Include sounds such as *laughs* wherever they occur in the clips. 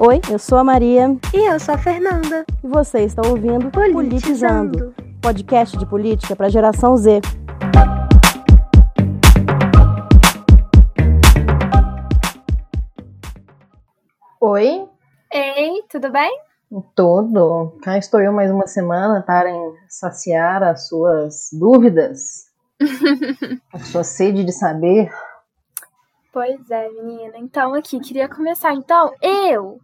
Oi, eu sou a Maria. E eu sou a Fernanda. E você está ouvindo Politizando, Politizando podcast de política para a geração Z. Oi, Ei, tudo bem? tudo. Cá estou eu mais uma semana para saciar as suas dúvidas, *laughs* a sua sede de saber. Pois é, menina. Então, aqui, queria começar. Então, eu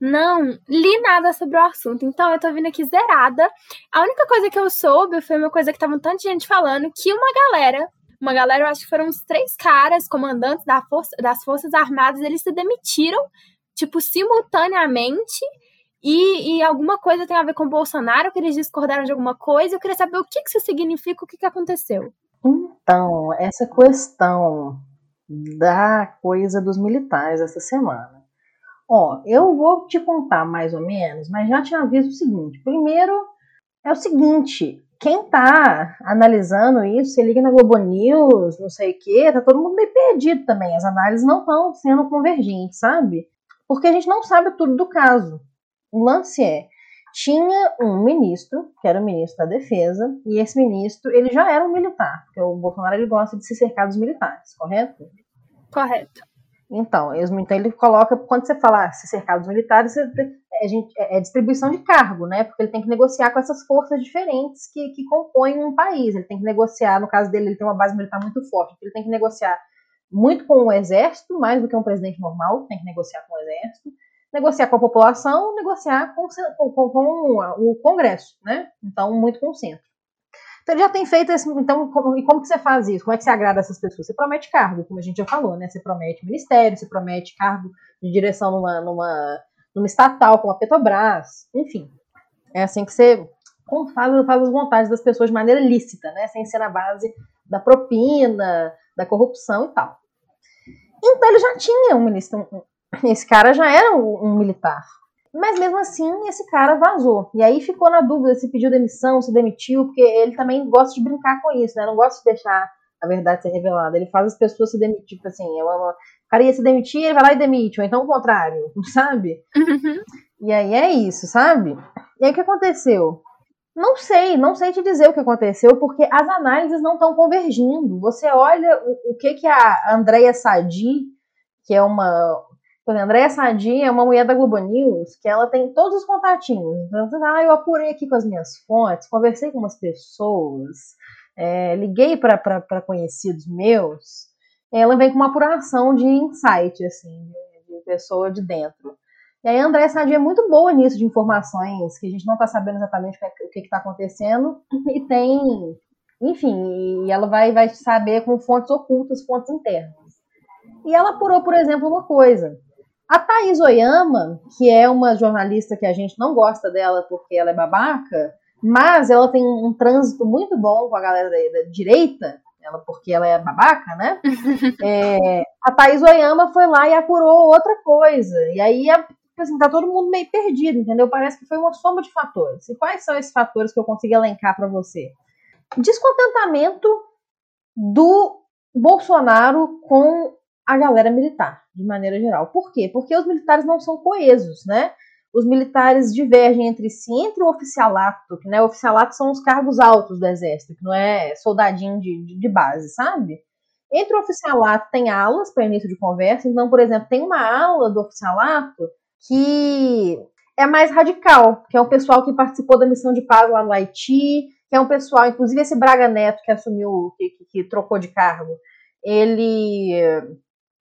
não li nada sobre o assunto, então eu tô vindo aqui zerada. A única coisa que eu soube foi uma coisa que tava um tanto de gente falando, que uma galera, uma galera, eu acho que foram uns três caras, comandantes da força, das Forças Armadas, eles se demitiram, tipo, simultaneamente. E, e alguma coisa tem a ver com o Bolsonaro, que eles discordaram de alguma coisa. Eu queria saber o que, que isso significa, o que, que aconteceu. Então, essa questão da coisa dos militares essa semana. Ó, eu vou te contar mais ou menos, mas já te aviso o seguinte. Primeiro, é o seguinte, quem tá analisando isso, você liga na Globo News, não sei o quê, tá todo mundo meio perdido também. As análises não estão sendo convergentes, sabe? Porque a gente não sabe tudo do caso. O lance é, tinha um ministro, que era o ministro da Defesa, e esse ministro, ele já era um militar, porque o Bolsonaro ele gosta de se cercar dos militares, correto? Correto. Então, então ele coloca, quando você fala se cercar dos militares, é, gente- é distribuição de cargo, né? Porque ele tem que negociar com essas forças diferentes que, que compõem um país. Ele tem que negociar, no caso dele, ele tem uma base militar muito forte, então ele tem que negociar muito com o exército, mais do que um presidente normal, tem que negociar com o exército, negociar com a população, negociar com- com- com o Congresso, né? Então, muito com o centro. Então, ele já tem feito esse. Então, como, e como que você faz isso? Como é que você agrada essas pessoas? Você promete cargo, como a gente já falou, né? Você promete ministério, você promete cargo de direção numa, numa, numa estatal, como a Petrobras, enfim. É assim que você faz, faz as vontades das pessoas de maneira lícita, né? Sem ser na base da propina, da corrupção e tal. Então ele já tinha um ministro. um- Esse cara já era um, um militar. Mas mesmo assim, esse cara vazou. E aí ficou na dúvida se pediu demissão, se demitiu, porque ele também gosta de brincar com isso, né? Não gosta de deixar a verdade ser revelada. Ele faz as pessoas se demitir, tipo assim, é uma- o cara ia se demitir, ele vai lá e demite, ou então o contrário, *laughs* sabe? E aí é isso, sabe? E aí o que aconteceu? Não sei, não sei te dizer o que aconteceu, porque as análises não estão convergindo. Você olha o, o que que a Andrea Sadi, que é uma. Por exemplo, a Andrea Sadi é uma mulher da Globo News, que ela tem todos os contatinhos. Então, ah, eu apurei aqui com as minhas fontes, conversei com umas pessoas, é, liguei para conhecidos meus. Ela vem com uma apuração de insight, assim, de, pessoa de dentro. E aí a Andréa Sadi é muito boa nisso de informações que a gente não está sabendo exatamente o que está acontecendo *laughs* e tem, enfim, e ela vai, vai saber com fontes ocultas, fontes internas. E ela apurou, por exemplo, uma coisa. A Thaís Oyama, que é uma jornalista que a gente não gosta dela porque ela é babaca, mas ela tem um trânsito muito bom com a galera da, da direita, ela, porque ela é babaca, né? *laughs* É, a Thaís Oyama foi lá e apurou outra coisa. E aí a, assim, tá todo mundo meio perdido, entendeu? Parece que foi uma soma de fatores. E quais são esses fatores que eu consigo elencar para você? Descontentamento do Bolsonaro com a galera militar, de maneira geral. Por quê? Porque os militares não são coesos, né? Os militares divergem entre si, entre o oficialato, que né, o oficialato são os cargos altos do exército, que não é soldadinho de, de, de base, sabe? Entre o oficialato tem alas para início de conversa. Então, por exemplo, tem uma ala do oficialato que é mais radical, que é o pessoal que participou da missão de paz lá no Haiti, que é um pessoal, inclusive esse Braga Neto que assumiu, que, que, que trocou de cargo, ele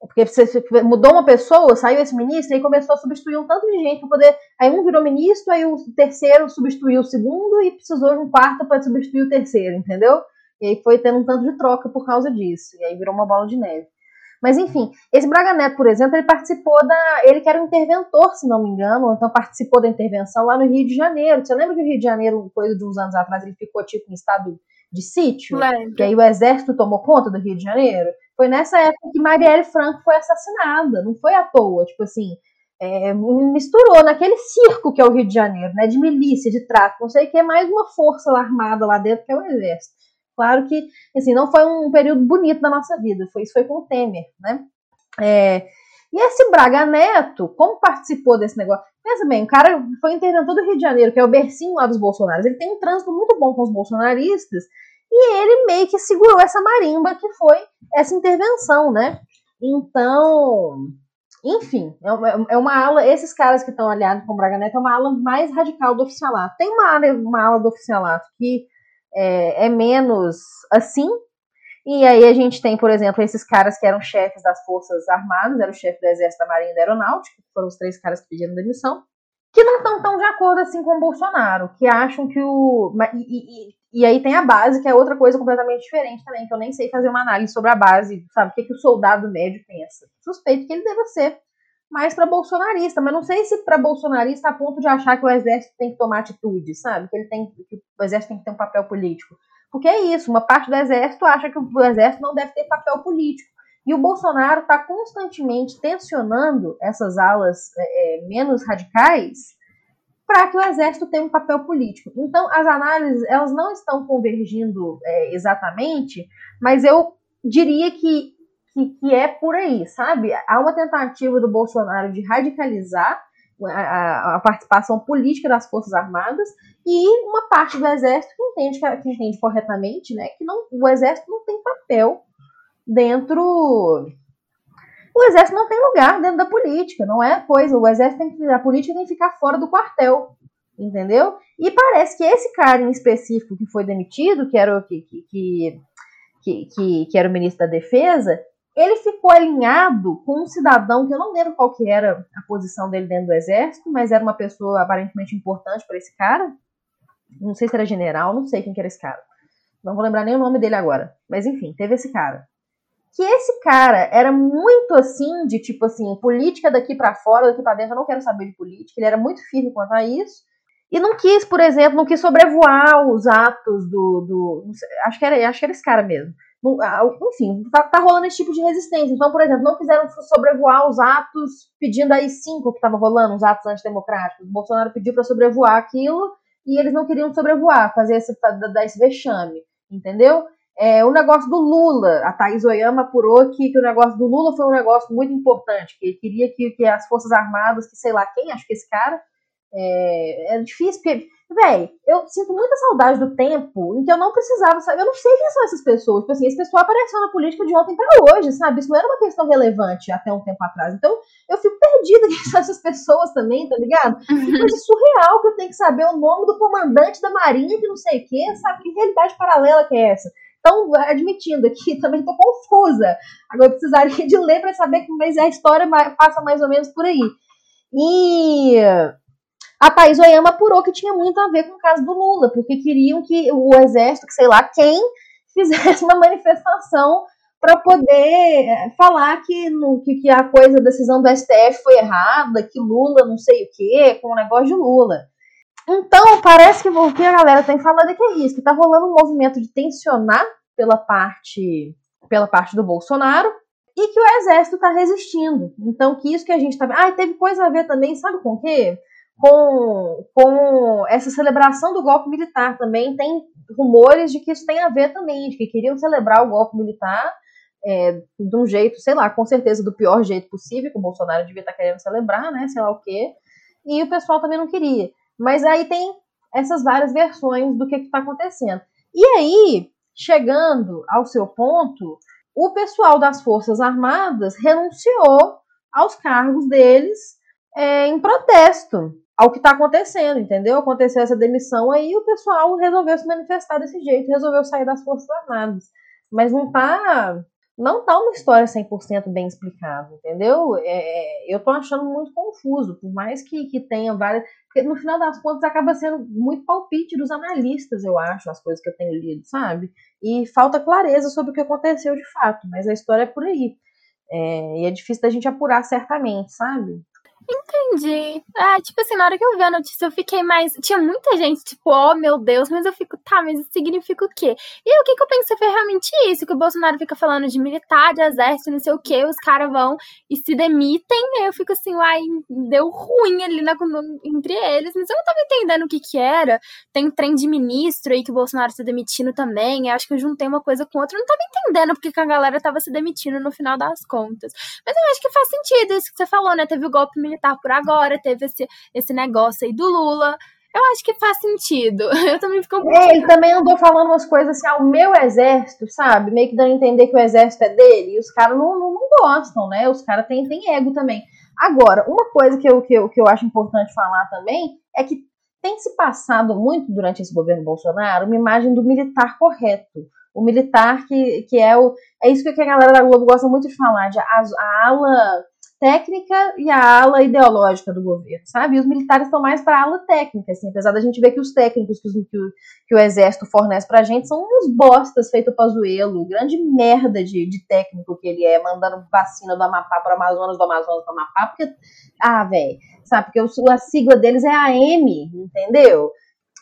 porque você mudou uma pessoa, saiu esse ministro, e começou a substituir um tanto de gente para poder. Aí um virou ministro, aí o terceiro substituiu o segundo e precisou de um quarto para substituir o terceiro, entendeu? E aí foi tendo um tanto de troca por causa disso. E aí virou uma bola de neve. Mas enfim, esse Braga Neto, por exemplo, ele participou da. Ele que era um interventor, se não me engano, ou então participou da intervenção lá no Rio de Janeiro. Você lembra que o Rio de Janeiro, coisa de uns anos atrás, ele ficou tipo em estado de sítio? Lembro. Que aí o exército tomou conta do Rio de Janeiro? Foi nessa época que Marielle Franco foi assassinada, não foi à toa, tipo assim, é, misturou naquele circo que é o Rio de Janeiro, né, de milícia, de tráfico, não sei o que, mais uma força armada lá dentro que é o exército. Claro que, assim, não foi um período bonito da nossa vida, foi, isso foi com o Temer, né, é, E esse Braga Neto, como participou desse negócio? Pensa bem, o cara foi interventor do Rio de Janeiro, que é o bercinho lá dos bolsonaristas. Ele tem um trânsito muito bom com os bolsonaristas. E ele meio que segurou essa marimba que foi essa intervenção, né? Então, enfim, é, é uma ala. Esses caras que estão aliados com o Braga Neto é uma ala mais radical do oficialato. Tem uma ala, uma ala do oficialato que é, é menos assim, e aí a gente tem, por exemplo, esses caras que eram chefes das Forças Armadas, era o chefe do Exército, da Marinha e da Aeronáutica, que foram os três caras que pediram demissão, que não estão tão de acordo assim com o Bolsonaro, que acham que o. E, e, e, aí tem a base, que é outra coisa completamente diferente também, que eu nem sei fazer uma análise sobre a base, sabe? O que, que o soldado médio pensa. Suspeito que ele deva ser mais para bolsonarista, mas não sei se para bolsonarista a ponto de achar que o exército tem que tomar atitude, sabe? Que ele tem que o exército tem que ter um papel político. Porque é isso, uma parte do exército acha que o exército não deve ter papel político. E o Bolsonaro está constantemente tensionando essas alas é, é, menos radicais para que o exército tenha um papel político. Então, as análises elas não estão convergindo é, exatamente, mas eu diria que, que, que, é por aí, sabe? Há uma tentativa do Bolsonaro de radicalizar a, a, participação política das Forças Armadas e uma parte do Exército que entende, que entende corretamente né, que não, o Exército não tem papel dentro. O Exército não tem lugar dentro da política, não é coisa. O Exército tem que. A política tem que ficar fora do quartel. Entendeu? E parece que esse cara em específico que foi demitido, que era o que, que, que, que, que era o ministro da Defesa, ele ficou alinhado com um cidadão que eu não lembro qual que era a posição dele dentro do exército, mas era uma pessoa aparentemente importante para esse cara. Não sei se era general, não sei quem que era esse cara. Não vou lembrar nem o nome dele agora. Mas enfim, teve esse cara. Que esse cara era muito assim, de tipo assim, política daqui para fora, daqui para dentro, eu não quero saber de política. Ele era muito firme quanto a isso. E não quis, por exemplo, não quis sobrevoar os atos do. do acho, que era, acho que era esse cara mesmo enfim, tá, tá, rolando esse tipo de resistência. Então, por exemplo, não quiseram sobrevoar os atos pedindo aí cinco que estavam rolando, os atos antidemocráticos. O Bolsonaro pediu para sobrevoar aquilo e eles não queriam sobrevoar, fazer esse, dar esse vexame, entendeu? É, o negócio do Lula, a Thaís Oyama apurou que, que o negócio do Lula foi um negócio muito importante, que ele queria que, que as Forças Armadas, que sei lá quem, acho que esse cara, é, é difícil, porque Véi, eu sinto muita saudade do tempo em que eu não precisava saber. Eu não sei quem são essas pessoas. Tipo assim, esse pessoal apareceu na política de ontem para hoje, sabe? Isso não era uma questão relevante até um tempo atrás. Então, eu fico perdida *laughs* quem são essas pessoas também, tá ligado? Que coisa surreal que eu tenho que saber o nome do comandante da Marinha, que não sei o quê, sabe? Que realidade paralela que é essa? Então, admitindo aqui, *laughs* também tô confusa. Agora, eu precisaria de ler para saber mas a história passa mais ou menos por aí. E a Thaís Oyama apurou que tinha muito a ver com o caso do Lula, porque queriam que o exército, que sei lá quem, *laughs* fizesse uma manifestação para poder é, falar que, que, a coisa, a decisão do STF foi errada, que Lula não sei o quê, com o negócio de Lula. Então, parece que o que a galera tem falado é que é isso, que tá rolando um movimento de tensionar pela parte, pela parte do Bolsonaro, e que o exército está resistindo. Então, que isso que a gente tá vendo. Ah, teve coisa a ver também, sabe com o quê? Com, com essa celebração do golpe militar também. Tem rumores de que isso tem a ver também, de que queriam celebrar o golpe militar é, de um jeito, sei lá, com certeza do pior jeito possível, que o Bolsonaro devia estar querendo celebrar, né? Sei lá o quê. E o pessoal também não queria. Mas aí tem essas várias versões do que está acontecendo. E aí, chegando ao seu ponto, o pessoal das Forças Armadas renunciou aos cargos deles é, em protesto ao que está acontecendo, entendeu? Aconteceu essa demissão aí o pessoal resolveu se manifestar desse jeito, resolveu sair das Forças Armadas. Mas não tá, não tá uma história 100% bem explicada, entendeu? É, eu tô achando muito confuso, por mais que, que tenha várias... Porque no final das contas acaba sendo muito palpite dos analistas, eu acho, as coisas que eu tenho lido, sabe? E falta clareza sobre o que aconteceu de fato, mas a história é por aí. É, e é difícil da gente apurar certamente, sabe? Entendi. É, tipo assim, na hora que eu vi a notícia, eu fiquei mais. Tinha muita gente, tipo, oh meu Deus, mas eu fico, tá, mas isso significa o quê? E o que, que eu pensei foi realmente isso: que o Bolsonaro fica falando de militar, de exército, não sei o quê, os caras vão e se demitem. Aí eu fico assim, uai, deu ruim ali na, entre eles, mas eu não tava entendendo o que que era. Tem trem de ministro aí que o Bolsonaro se demitindo também. Eu acho que eu juntei uma coisa com outra. Eu não tava entendendo porque que a galera tava se demitindo no final das contas. Mas eu acho que faz sentido isso que você falou, né? Teve o golpe militar militar por agora, teve esse, esse negócio aí do Lula. Eu acho que faz sentido. *laughs* Eu também fico é, Ele também andou falando umas coisas assim, ah, o meu exército, sabe? Meio que dando a entender que o exército é dele. E os caras não, não, não, gostam, né? Os caras têm, têm ego também. Agora, uma coisa que eu, que, eu, que eu acho importante falar também é que tem se passado muito durante esse governo Bolsonaro uma imagem do militar correto. O militar que, que é o. É isso que a galera da Globo gosta muito de falar, de a, a ala técnica e a ala ideológica do governo, sabe? E os militares estão mais para a ala técnica, assim, apesar da gente ver que os técnicos que, os, que, o, que o exército fornece pra gente são uns bostas feito pazuelo, grande merda de, de técnico que ele é, mandando vacina do Amapá para Amazonas, do Amazonas para Amapá, porque, ah, velho, sabe, porque a sigla deles é AM, entendeu?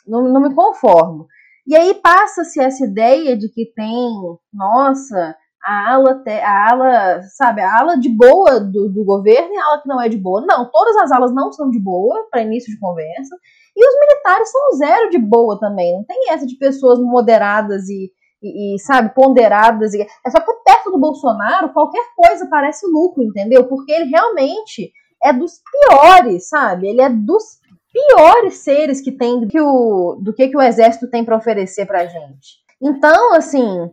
Não, não me conformo. E aí passa-se essa ideia de que tem, nossa, a ala, a ala, sabe, a ala de boa do, do governo e a ala que não é de boa. Não, todas as alas não são de boa para início de conversa. E os militares são zero de boa também. Não tem essa de pessoas moderadas e, e, e, sabe, ponderadas. E... É só que perto do Bolsonaro, qualquer coisa parece lucro, entendeu? Porque ele realmente é dos piores, sabe? Ele é dos piores seres que tem do que o, do que, que o exército tem para oferecer pra gente. Então, assim,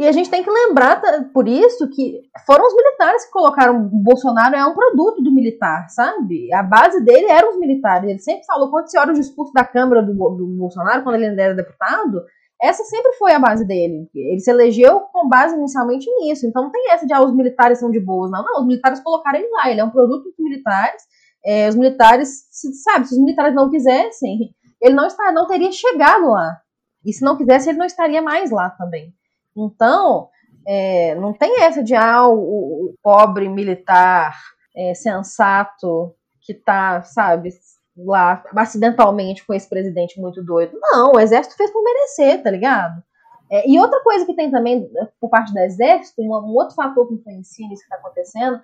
e a gente tem que lembrar, por isso, que foram os militares que colocaram o Bolsonaro é um produto do militar, sabe? A base dele eram os militares. Ele sempre falou, quando você olha o discurso da Câmara do, do Bolsonaro, quando ele ainda era deputado, essa sempre foi a base dele. Ele se elegeu com base inicialmente nisso. Então não tem essa de ah, os militares são de boas. Não, não. Os militares colocaram ele lá. Ele é um produto dos militares. É, os militares, sabe, se os militares não quisessem, ele não, está, não teria chegado lá. E se não quisesse, ele não estaria mais lá também. Então, é, não tem essa de ah, o, o pobre militar é, sensato que tá, sabe, lá acidentalmente com esse presidente muito doido. Não, o exército fez por merecer, tá ligado? É, e outra coisa que tem também por parte do exército, um, um outro fator que influencia nisso que está acontecendo,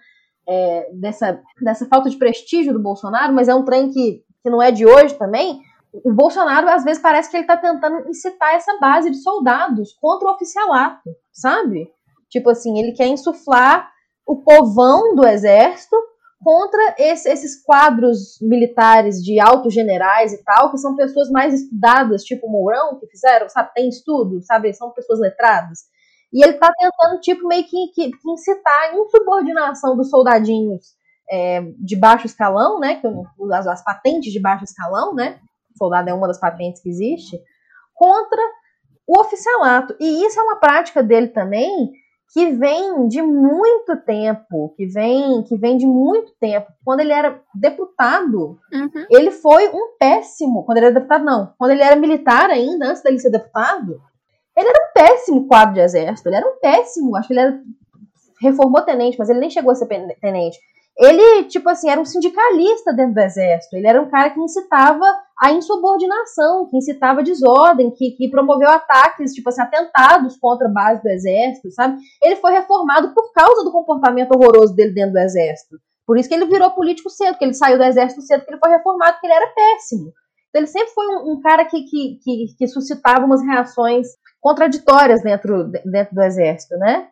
é, dessa, dessa falta de prestígio do Bolsonaro, mas é um trem que, que não é de hoje também, o Bolsonaro, às vezes, parece que ele está tentando incitar essa base de soldados contra o oficialato, sabe? Tipo assim, ele quer insuflar o povão do exército contra esse, esses quadros militares de altos generais e tal, que são pessoas mais estudadas, tipo Mourão, que fizeram, sabe, tem estudo, sabe, são pessoas letradas. E ele está tentando, tipo, meio que, que, que incitar a insubordinação dos soldadinhos é, de baixo escalão, né, que as, as patentes de baixo escalão, né, soldado é uma das patentes que existe, contra o oficialato. E isso é uma prática dele também que vem de muito tempo, que vem, que vem de muito tempo. Quando ele era deputado, uhum. ele foi um péssimo. Quando ele era deputado, não. Quando ele era militar ainda, antes dele ser deputado, ele era um péssimo quadro de exército. Ele era um péssimo. Acho que ele era reformou tenente, mas ele nem chegou a ser tenente. Ele, tipo assim, era um sindicalista dentro do exército. Ele era um cara que incitava a insubordinação, que incitava desordem, que, que promoveu ataques, tipo assim, atentados contra a base do exército, sabe? Ele foi reformado por causa do comportamento horroroso dele dentro do exército. Por isso que ele virou político cedo, que ele saiu do exército cedo, que ele foi reformado, porque ele era péssimo. Então ele sempre foi um, um cara que, que, que, que suscitava umas reações contraditórias dentro, dentro do exército, né?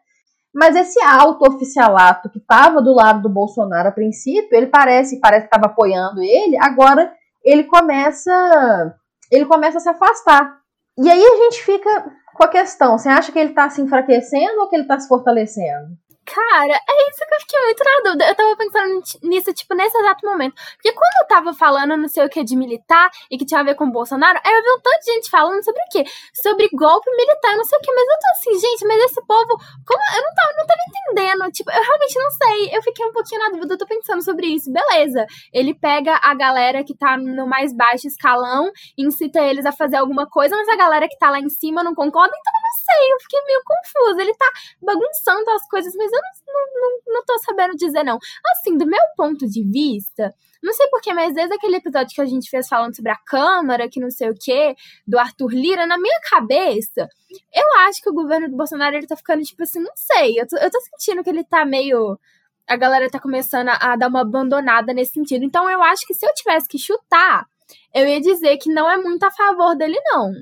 Mas esse alto oficialato que estava do lado do Bolsonaro a princípio, ele parece, parece que estava apoiando ele, agora ele começa ele começa a se afastar. E aí a gente fica com a questão, você acha que ele está se enfraquecendo ou que ele está se fortalecendo? Cara, é isso que eu fiquei muito na dúvida. Eu tava pensando nisso, tipo, nesse exato momento. Porque quando eu tava falando não sei o que de militar e que tinha a ver com o Bolsonaro, aí eu vi um tanto de gente falando sobre o quê? Sobre golpe militar, não sei o que. Mas eu tô assim, gente, mas esse povo. Como. Eu não tava, não tava entendendo. Tipo, eu realmente não sei. Eu fiquei um pouquinho na dúvida, eu tô pensando sobre isso. Beleza. Ele pega a galera que tá no mais baixo escalão, incita eles a fazer alguma coisa, mas a galera que tá lá em cima não concorda, então eu não sei. Eu fiquei meio confusa. Ele tá bagunçando as coisas, mas eu não, não, não tô sabendo dizer não. Assim, do meu ponto de vista, não sei porquê, mas desde aquele episódio que a gente fez falando sobre a Câmara, que não sei o quê, do Arthur Lira, na minha cabeça, eu acho que o governo do Bolsonaro ele tá ficando, tipo assim, não sei. Eu tô, eu tô sentindo que ele tá meio. A galera tá começando a, a dar uma abandonada nesse sentido. Então eu acho que se eu tivesse que chutar, eu ia dizer que não é muito a favor dele, não.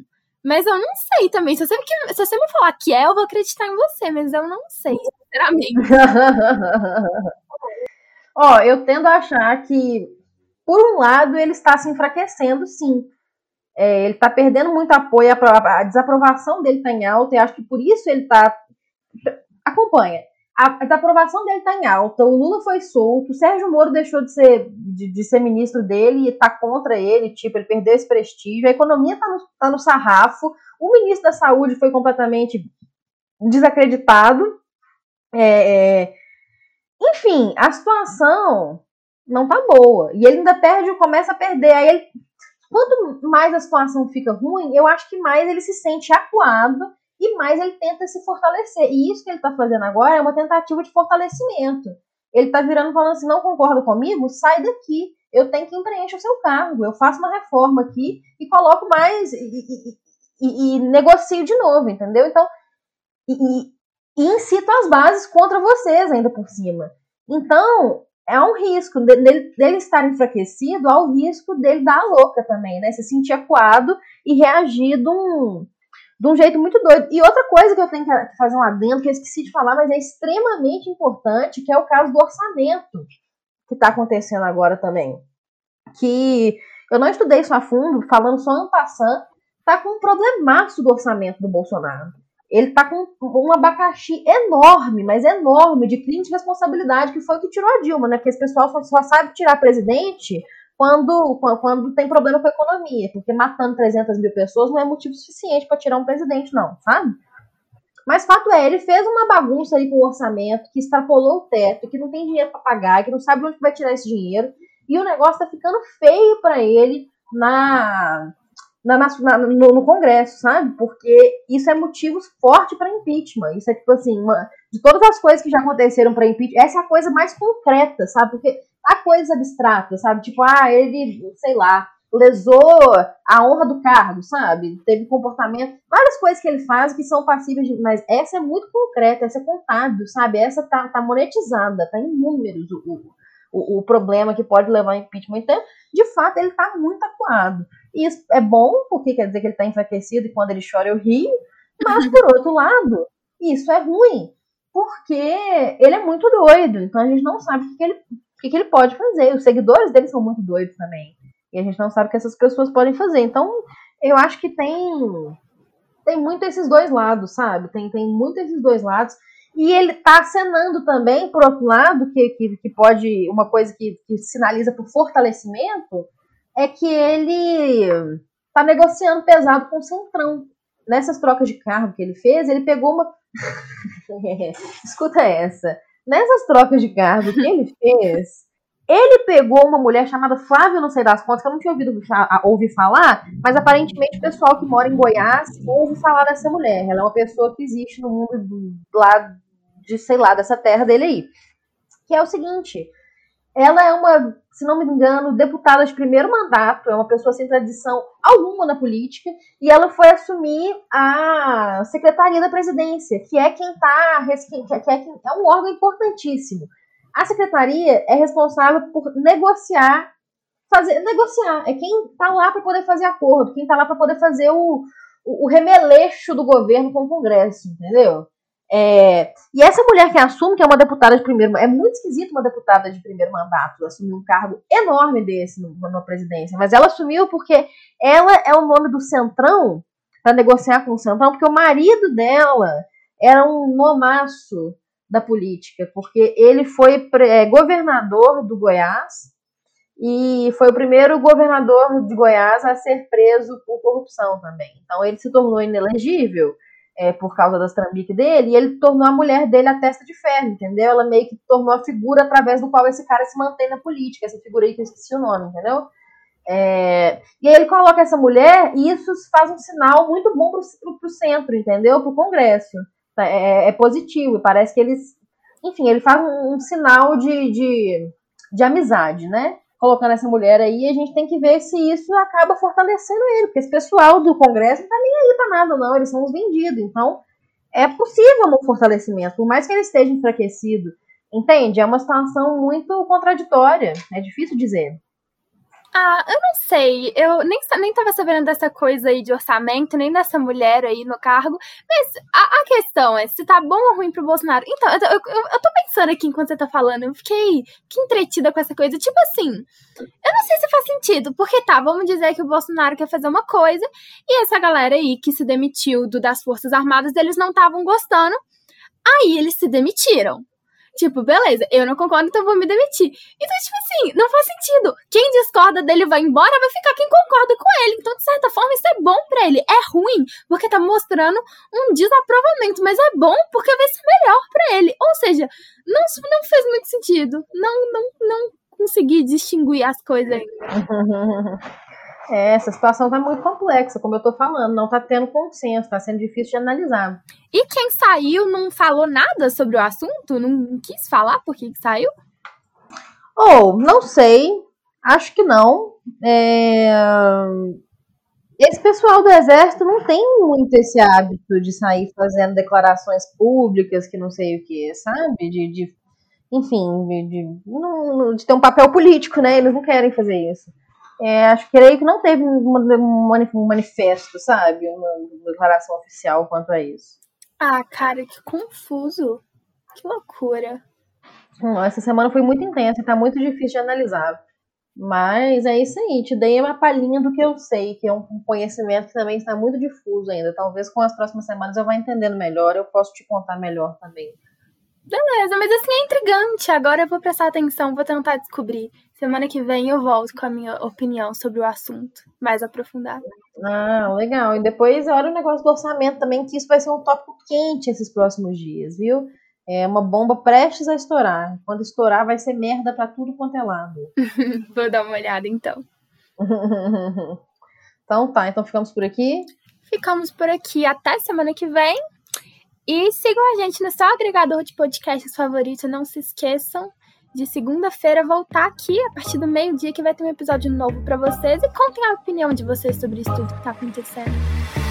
Mas eu não sei também. Se você, se você me falar que é, eu vou acreditar em você, mas eu não sei, sinceramente. *laughs* Ó, eu tendo a achar que, por um lado, ele está se enfraquecendo, sim. É, ele está perdendo muito apoio, a, a desaprovação dele está em alta, e acho que por isso ele está. Acompanha. A desaprovação dele está em alta, o Lula foi solto, o Sérgio Moro deixou de ser, de, de ser ministro dele e está contra ele, tipo, ele perdeu esse prestígio, a economia está no, tá no sarrafo, o ministro da Saúde foi completamente desacreditado. É, é, enfim, a situação não tá boa. E ele ainda perde, começa a perder. Aí ele, quanto mais a situação fica ruim, eu acho que mais ele se sente acuado e mais ele tenta se fortalecer. E isso que ele tá fazendo agora é uma tentativa de fortalecimento. Ele tá virando falando assim: não concorda comigo? Sai daqui. Eu tenho que preencher o seu cargo. Eu faço uma reforma aqui e coloco mais e, e, e, e negocio de novo, entendeu? Então, e, e incito as bases contra vocês ainda por cima. Então, é um risco dele, dele estar enfraquecido, há o risco dele dar a louca também, né? Se sentir acuado e reagir de um, de um jeito muito doido. E outra coisa que eu tenho que fazer um adendo, que eu esqueci de falar, mas é extremamente importante, que é o caso do orçamento que está acontecendo agora também. Que eu não estudei isso a fundo, falando só ano passando, tá com um problemaço do orçamento do Bolsonaro ele tá com um abacaxi enorme, mas enorme, de crime de responsabilidade, que foi o que tirou a Dilma, né? Porque esse pessoal só, só sabe tirar presidente quando, quando tem problema com a economia, porque matando 300 mil pessoas não é motivo suficiente para tirar um presidente, não, sabe? Mas fato é, ele fez uma bagunça aí com o orçamento, que extrapolou o teto, que não tem dinheiro para pagar, que não sabe onde vai tirar esse dinheiro, e o negócio tá ficando feio para ele na na, na, no, no, Congresso, sabe? Porque isso é motivo forte para impeachment. Isso é tipo assim, uma, de todas as coisas que já aconteceram para impeachment, essa é a coisa mais concreta, sabe? Porque há coisas abstratas, sabe? Tipo, ah, ele, sei lá, lesou a honra do cargo, sabe? Teve comportamento, várias coisas que ele faz que são passíveis de. Mas essa é muito concreta, essa é contábil, sabe? Essa tá, tá monetizada, tá em números o, o, o problema que pode levar ao impeachment. Então, de fato, ele tá muito acuado. E isso é bom, porque quer dizer que ele está enfraquecido e quando ele chora eu rio. Mas, por outro lado, isso é ruim, porque ele é muito doido. Então a gente não sabe o que, ele, que, que ele pode fazer. Os seguidores dele são muito doidos também. E a gente não sabe o que essas pessoas podem fazer. Então, eu acho que tem tem muito esses dois lados, sabe? Tem, tem muito esses dois lados. E ele está acenando também, por outro lado, que, que, que pode, uma coisa que, que sinaliza por fortalecimento, é que ele tá negociando pesado com o Centrão. Nessas trocas de cargo que ele fez, ele pegou uma. *laughs* Escuta essa. Nessas trocas de cargo que ele fez, ele pegou uma mulher chamada Flávia, não sei das contas, que eu não tinha ouvido ouvir falar, mas aparentemente o pessoal que mora em Goiás ouve falar dessa mulher. Ela é uma pessoa que existe no mundo do, lá de, sei lá, dessa terra dele aí. Que é o seguinte: ela é uma, se não me engano, deputada de primeiro mandato, é uma pessoa sem tradição alguma na política, e ela foi assumir a secretaria da presidência, que é quem está, que é, é um órgão importantíssimo. A secretaria é responsável por negociar, fazer negociar, é quem está lá para poder fazer acordo, quem está lá para poder fazer o, o, o remeleixo do governo com o Congresso, entendeu? É, e essa mulher que assume, que é uma deputada de primeiro é muito esquisito uma deputada de primeiro mandato assumir um cargo enorme desse na presidência, mas ela assumiu porque ela é o nome do Centrão para negociar com o Centrão, porque o marido dela era um nomaço da política, porque ele foi é, governador do Goiás e foi o primeiro governador de Goiás a ser preso por corrupção também. Então ele se tornou inelegível é, por causa das trambiques dele, e ele tornou a mulher dele a testa de ferro, entendeu? Ela meio que tornou a figura através do qual esse cara se mantém na política, essa figura aí que eu esqueci o nome, entendeu? É, e aí ele coloca essa mulher e isso faz um sinal muito bom para o centro, entendeu? Para o Congresso. É, é, positivo, parece que eles. Enfim, ele faz um, um sinal de, de, de, amizade, né? Colocando essa mulher aí, a gente tem que ver se isso acaba fortalecendo ele, porque esse pessoal do Congresso não tá nem aí para nada, não, eles são os vendidos. Então, é possível um fortalecimento, por mais que ele esteja enfraquecido. Entende? É uma situação muito contraditória, é difícil dizer. Ah, eu não sei. Eu nem, nem tava sabendo dessa coisa aí de orçamento, nem dessa mulher aí no cargo. Mas a, a questão é se tá bom ou ruim pro Bolsonaro. Então, eu, eu, eu, tô pensando aqui enquanto você tá falando. Eu fiquei que entretida com essa coisa. Tipo assim, eu não sei se faz sentido. Porque tá, vamos dizer que o Bolsonaro quer fazer uma coisa. E essa galera aí que se demitiu do, das Forças Armadas, eles não estavam gostando. Aí eles se demitiram. Tipo, beleza, eu não concordo, então vou me demitir. Então, tipo assim, não faz sentido. Quem discorda dele vai embora, vai ficar quem concorda com ele. Então, de certa forma, isso é bom para ele. É ruim, porque tá mostrando um desaprovamento, mas é bom porque vai ser melhor para ele. Ou seja, não, não fez muito sentido. Não, não, não consegui distinguir as coisas ainda. *laughs* É, essa situação tá muito complexa, como eu tô falando, não tá tendo consenso, tá sendo difícil de analisar. E quem saiu não falou nada sobre o assunto? Não quis falar por que saiu? Ou, oh, não sei, acho que não. É... Esse pessoal do exército não tem muito esse hábito de sair fazendo declarações públicas que não sei o que, sabe? De, de enfim, de, de, de ter um papel político, né? Eles não querem fazer isso. É, acho que creio que não teve um manifesto, sabe? Uma declaração oficial quanto a isso. Ah, cara, que confuso. Que loucura. Hum, essa semana foi muito intensa e tá muito difícil de analisar. Mas é isso aí, te dei uma palhinha do que eu sei, que é um conhecimento que também está muito difuso ainda. Talvez com as próximas semanas eu vá entendendo melhor, eu posso te contar melhor também. Beleza, mas assim é intrigante. Agora eu vou prestar atenção, vou tentar descobrir. Semana que vem eu volto com a minha opinião sobre o assunto, mais aprofundada. Ah, legal. E depois olha o negócio do orçamento também, que isso vai ser um tópico quente esses próximos dias, viu? É uma bomba prestes a estourar. Quando estourar, vai ser merda pra tudo quanto é lado. *laughs* Vou dar uma olhada então. *laughs* então tá, então ficamos por aqui. Ficamos por aqui. Até semana que vem. E sigam a gente no seu agregador de podcasts favorito. Não se esqueçam de segunda-feira voltar aqui a partir do meio-dia que vai ter um episódio novo para vocês e contem a opinião de vocês sobre isso tudo que tá acontecendo.